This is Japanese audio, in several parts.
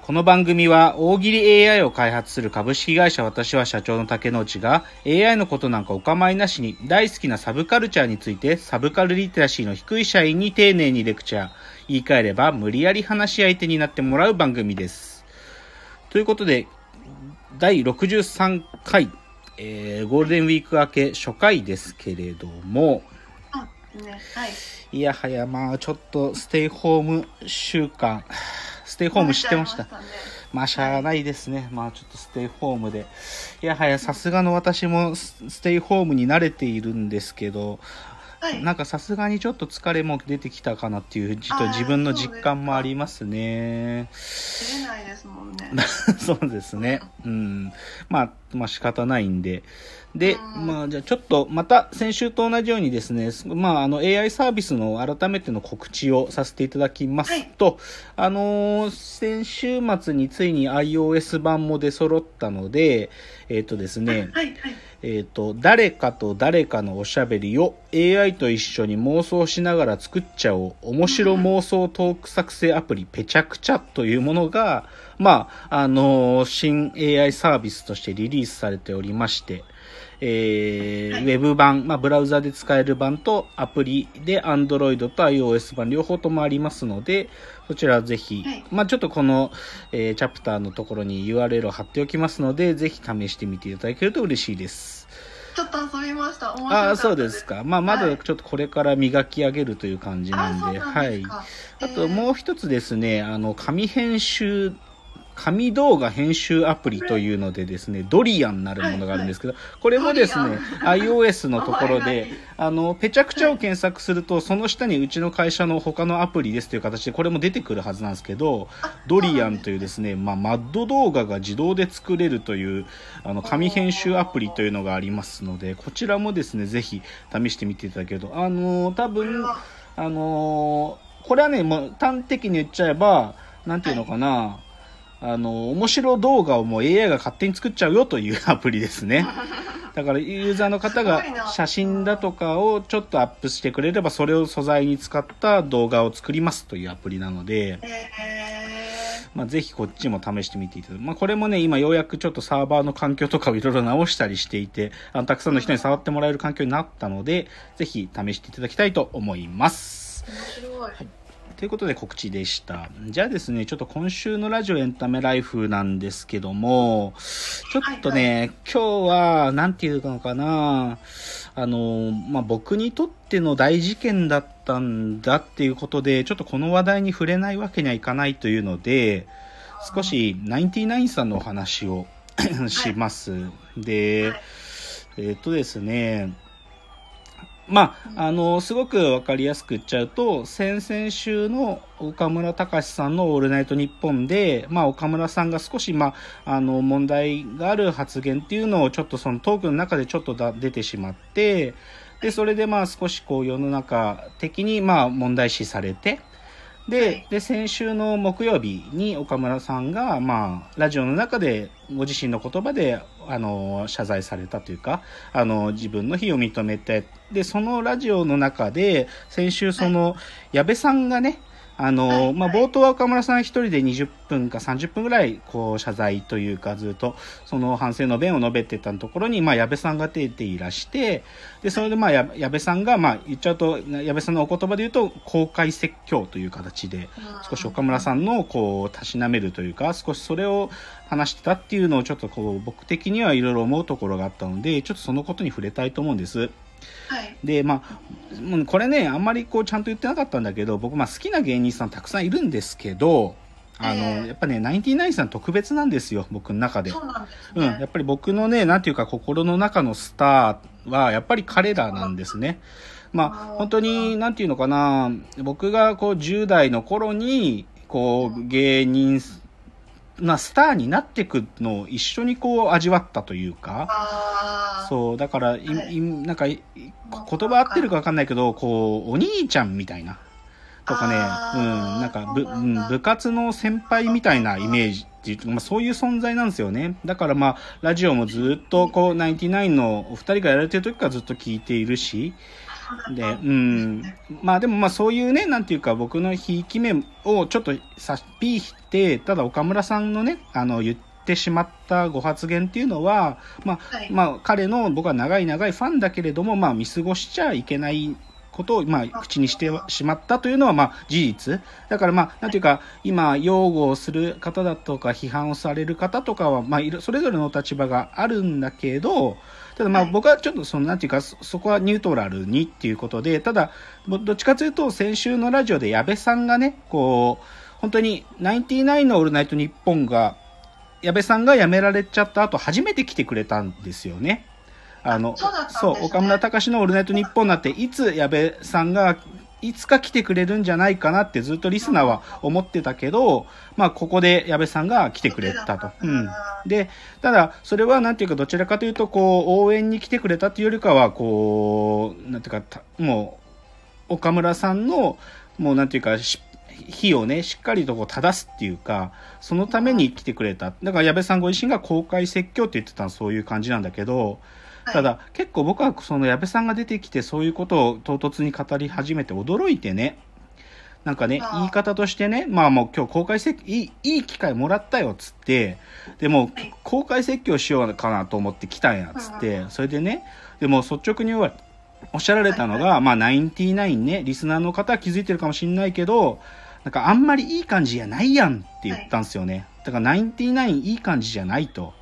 この番組は大喜利 AI を開発する株式会社私は社長の竹之内が AI のことなんかお構いなしに大好きなサブカルチャーについてサブカルリテラシーの低い社員に丁寧にレクチャー。言い換えれば無理やり話し相手になってもらう番組です。ということで、第63回、えーゴールデンウィーク明け初回ですけれども、ね、はい。いやはやまあちょっとステイホーム週間、ステイホームしてました。ねまあ、しゃあないですね。まあ、ちょっとステイホームで。いやはや、さすがの私もスステイホームに慣れているんですけど、はい。なんかさすがにちょっと疲れも出てきたかなっていう、ちょっと自分の実感もありますね。出 れないですもんね。そうですね。うん。まあ、まあ仕方ないんで。で、うんまあじゃあちょっとまた先週と同じようにですね、まああの AI サービスの改めての告知をさせていただきますと、あのー先週末についに iOS 版も出揃ったので、えっ、とですね、はい、はい。えっ、と、誰かと誰かのおしゃべりを AI と一緒に妄想しながら作っちゃおう。面白妄想トーク作成アプリ、ペチャクチャというものが、まあ、あのー新 AI サービスとしてリリースされておりまして、えーはいウェブ版、まあ、ブラウザで使える版とアプリで Android と iOS 版両方ともありますので、そちらぜひ、はいまあ、ちょっとこの、えーチャプターのところに URL を貼っておきますので、ぜひ試してみていただけると嬉しいです。ちょっと遊びました。面白かったああ、そうですか。まあ、まだちょっとこれから磨き上げるという感じあなんで、はいです。か。あともう一つですね、あの、紙編集、紙動画編集アプリというのでですね、ドリアンなるものがあるんですけど、これもですね、iOS のところで、あの、ペチャクチャを検索すると、その下にうちの会社の他のアプリですという形で、これも出てくるはずなんですけど、ドリアンというですね、まあ、マッド動画が自動で作れるという、あの、紙編集アプリというのがありますので、こちらもですね、ぜひ試してみていただけると、あの、多分、これは、あのーこれはね、もう端的に言っちゃえば、なんていうのかな、あの、面白動画をもう AI が勝手に作っちゃうよというアプリですね。だからユーザーの方が写真だとかをちょっとアップしてくれれば、それを素材に使った動画を作りますというアプリなので、えまあ、ぜひこっちも試してみていただく。まあ、これもね、今ようやくちょっとサーバーの環境とかをいろいろ直したりしていて、あの、たくさんの人に触ってもらえる環境になったので、ぜひ試していただきたいと思います。ー、面白い。ということで告知でした。じゃあですね、ちょっと今週のラジオエンタメライフなんですけども、ちょっとね、今日は、なんていうのかな、あの、まあ、僕にとっての大事件だったんだっていうことで、ちょっとこの話題に触れないわけにはいかないというので、少し、ナインティナインさんのお話を します。で、はいえっとですね、まあ、あの、すごくわかりやすく言っちゃうと、先々週の岡村隆史さんのオールナイトニッポンで、まあ、岡村さんが少し、まあ、あの、問題がある発言っていうのをちょっとそのトークの中でちょっとだ出てしまって、で、それでまあ少しこう世の中的にまあ問題視されて、で、で、先週の木曜日に岡村さんが、まあ、ラジオの中でご自身の言葉で、あの、謝罪されたというか、あの、自分の非を認めて、で、そのラジオの中で、先週その、矢部さんがね、あの、はいまあ、冒頭は岡村さん一人で20分か30分ぐらい、こう、謝罪というか、ずっと、その反省の弁を述べてたところに、まあ、矢部さんが出ていらして、で、それで、まあ、や矢部さんが、まあ、言っちゃうと、矢部さんのお言葉で言うと、公開説教という形で、少し岡村さんの、こう、たしなめるというか、少しそれを話してたっていうのを、ちょっとこう、僕的にはいろいろ思うところがあったので、ちょっとそのことに触れたいと思うんです。はい。で、まあ、これね、あんまりこう、ちゃんと言ってなかったんだけど、僕、まあ、好きな芸人さんたくさんいるんですけど、あの、ええやっぱね、ナインティナインさん特別なんですよ、僕の中で。そうなん。やっぱり僕のね、なんていうか心の中のスターは、やっぱり彼らなんですね。まあ、本当に、なんていうのかな、僕がこう10代の頃に、こう、芸人なスターになっていくのを一緒にこう味わったというか、あそう、だから、いはい。いなんか、い言葉合ってるかわかんないけど、こう、お兄ちゃんみたいな。とかね、うん、なんか部、うそうなんだん、部活の先輩みたいなイメージ、まあ、そういう存在なんですよね。だからまあ、ラジオもずっと、こう、ナインティナインのお二人がやられてる時からずっと聞いているし、で、うん。まあでもまあそういうね、なんていうか僕のひいき目をちょっとさ、ピーして、ただ岡村さんのね、あの、言ってしまったご発言っていうのは、まあ、はいまあ彼の僕は長い長いファンだけれども、まあ見過ごしちゃいけないことを、まあ、口にしてしまったというのは、まあ、事実。だから、まあ、なんていうか、今、擁護をする方だとか、批判をされる方とかは、まあ、いろそれぞれの立場があるんだけど、ただまあはい僕はちょっとそのなんていうかそそこはニュートラルにっていうことでただどどっちかというと先週のラジオで矢部さんがねこう本当にナインティナインのオールナイトニッポンが矢部さんが辞められちゃった後初めて来てくれたんですよね。あのそうね岡村隆史の「オールナイトニッポン」なんていつ矢部さんがいつか来てくれるんじゃないかなってずっとリスナーは思ってたけど、まあ、ここで矢部さんが来てくれたと。うん、で、ただ、それはなんていうか、どちらかというと、こう、応援に来てくれたっていうよりかは、こう、なんていうか、たもう、岡村さんの、もうなんていうか、し火をね、しっかりとこう正すっていうか、そのために来てくれた。だから矢部さんご自身が公開説教って言ってたそういう感じなんだけど、ただ、結構僕はその矢部さんが出てきてそういうことを唐突に語り始めて驚いてね、なんかね言い方としてね、まあもう今日公開説いい、いい機会もらったよっつって、でもはい。公開説教しようかなと思って来たんやっつってうん、それでね、でも率直に言われおっしゃられたのが、まあナインティナインね、リスナーの方は気づいてるかもしれないけど、なんかあんまりいい感じじゃないやんって言ったんですよね。だからナインティナインいい感じじゃないと。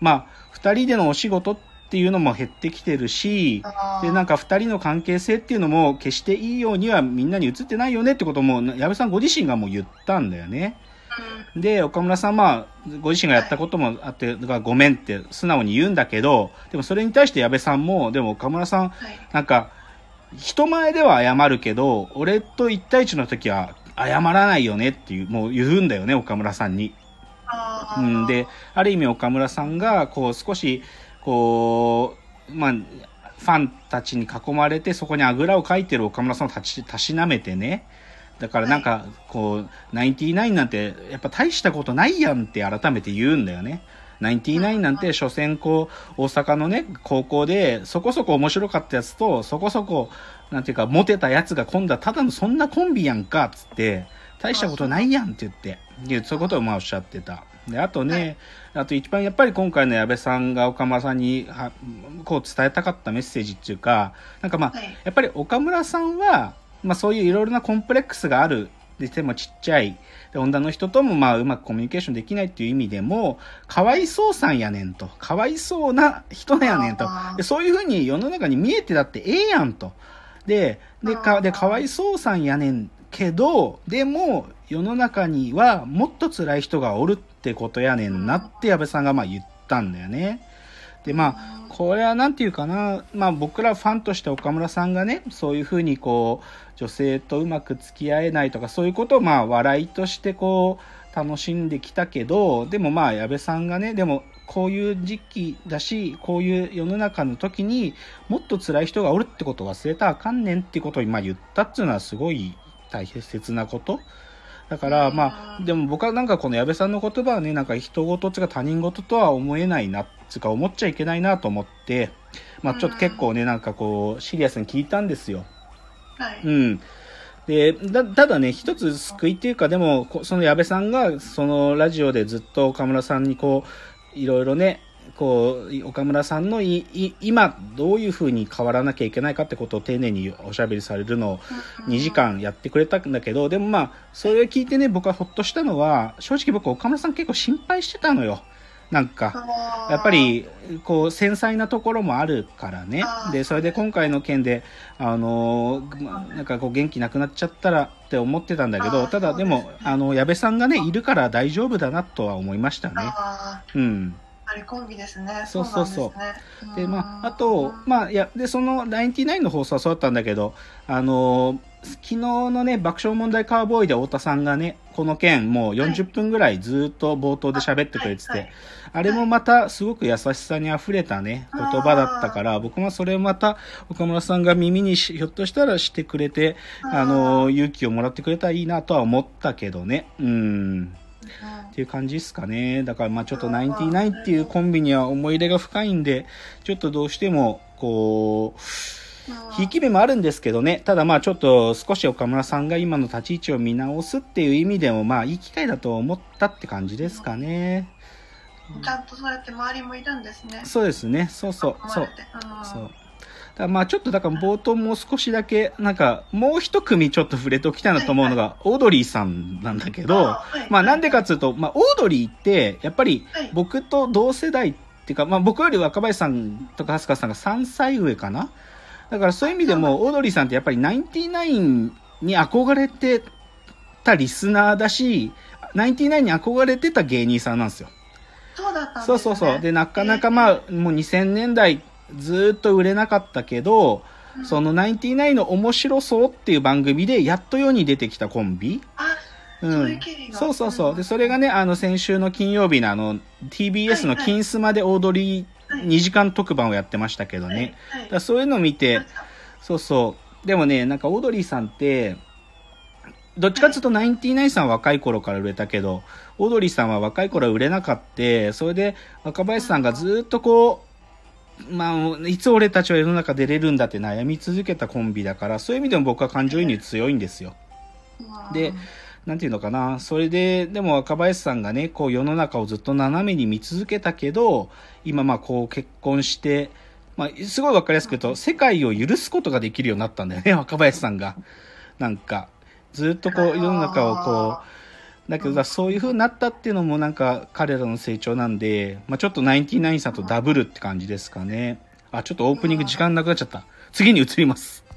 まあ、二人でのお仕事っていうのも減ってきてるし、で、なんか、か二人の関係性っていうのも決していいようにはみんなに映ってないよねってことも、矢部さんご自身がもう言ったんだよね。で、岡村さんまあ、ご自身がやったこともあって、だからごめんって素直に言うんだけど、でもそれに対して矢部さんも、でも岡村さん、はい、なんか、人前では謝るけど、俺と一対一の時は謝らないよねっていう、もう言うんだよね、岡村さんに。うん、で、ある意味岡村さんが、こう少し、こう、まあ、ファンたちに囲まれて、そこにあぐらをかいてる岡村さんをたち、たしなめてね。だからなんか、こう、ナインティナインなんて、やっぱ大したことないやんって改めて言うんだよね。ナインティナインなんて、所詮こう、大阪のね、高校で、そこそこ面白かったやつと、そこそこ、なんていうか、モテたやつが今度はただのそんなコンビやんか、つって、大したことないやんって言って、でそういうことをまあおっしゃってた。で、あとね、あと一番やっぱり今回の矢部さんが岡村さんにはこう伝えたかったメッセージっていうか、なんかまあ、はいやっぱり岡村さんは、まあそういういろいろなコンプレックスがある。で、でもちっちゃい。で、女の人ともまあうまくコミュニケーションできないっていう意味でも、かわいそうさんやねんと。かわいそうな人やねんとで、そういうふうに世の中に見えてだってええやんと。で、で、か、で、かわいそうさんやねんけど、でも、世の中にはもっと辛い人がおるってことやねんなって矢部さんがまあ言ったんだよね。で、まあ、これはなんていうかな、まあ僕らファンとして岡村さんがね、そういうふうにこう、女性とうまく付き合えないとか、そういうことをまあ笑いとしてこう、楽しんできたけど、でもまあ矢部さんがね、でもこういう時期だし、こういう世の中の時にもっと辛い人がおるってことを忘れたらあかんねんってことを今言ったっていうのはすごい大切なこと。だから、まあ、でも僕はなんかこの矢部さんの言葉はね、なんか人事っていうか他人事とは思えないな、つうか思っちゃいけないなと思って、まあちょっと結構ね、なんかこう、シリアスに聞いたんですよ。はい、うん。で、だ、ただね、一つ救いっていうか、でも、こその矢部さんが、そのラジオでずっと岡村さんにこう、いろいろね、こう、岡村さんのい、い、今、どういうふうに変わらなきゃいけないかってことを丁寧におしゃべりされるのを2時間やってくれたんだけど、でもまあ、それを聞いてね、僕はほっとしたのは、正直僕岡村さん結構心配してたのよ。なんか。やっぱり、こう、繊細なところもあるからねで、それで今回の件で、あのなんかこう、元気なくなっちゃったらって思ってたんだけど、ただでもあの、矢部さんがね、いるから大丈夫だなとは思いましたね。あうん。コンビですね。そうそうそう。でまあ、あと、まあ、いや、で、その、99の放送はそうだったんだけど、あのー昨日のね、爆笑問題カーボーイで太田さんがね、この件、もう40分ぐらいずっと冒頭で喋ってくれてて、はい。はい。あれもまたすごく優しさに溢れたね、言葉だったから、僕もそれをまた岡村さんが耳にしひょっとしたらしてくれて、あの、勇気をもらってくれたらいいなとは思ったけどね。うん。っていう感じですかね。だからまあちょっとナインティナインっていうコンビには思い入れが深いんで、ちょっとどうしても、こう、ひいき目もあるんですけどね。ただまあちょっと少し岡村さんが今の立ち位置を見直すっていう意味でもまあいい機会だと思ったって感じですかね。ちゃんとそうやって周りもいるんですね。そうですね。そうそう。そう。う。そう。だまあちょっとだから冒頭もう少しだけ、なんかもう一組ちょっと触れておきたいなと思うのが、オードリーさんなんだけど、まあなんでかっていうと、まあオードリーって、やっぱりはい僕と同世代っていうか、まあ僕より若林さんとかハスカさんが3歳上かな？だからそういう意味でも、オードリーさんってやっぱりナインティナインに憧れてたリスナーだし、ナインティナインに憧れてた芸人さんなんですよ。そうだったね。そうそうそう。で、なかなかまあ、もう2000年代ずーっと売れなかったけど、うんそのナインティナインの面白そうっていう番組でやっと世に出てきたコンビ。あ、うんそうそうそう。で、それがね、あの、先週の金曜日のあの、TBS の金スマでオードリーはい2時間特番をやってましたけどね。はいだそういうのを見て、そうそう。でもね、なんかオードリーさんって、どっちかっていうと、ナインティナインさんは若い頃から売れたけど、オードリーさんは若い頃は売れなかった。それで、若林さんがずっとこう、まあ、いつ俺たちは世の中出れるんだって悩み続けたコンビだから、そういう意味でも僕は感情移入強いんですよ。うんでなんていうのかな。それで、でも若林さんがね、こう世の中をずっと斜めに見続けたけど、今まあこう結婚して、まあすごいわかりやすく言うと、世界を許すことができるようになったんだよね、若林さんが。なんか、ずっとこう世の中をこう、だけどさそういう風になったっていうのもなんか彼らの成長なんで、まあちょっとナインティナインさんとダブルって感じですかね。あ、ちょっとオープニング時間なくなっちゃった。次に移ります。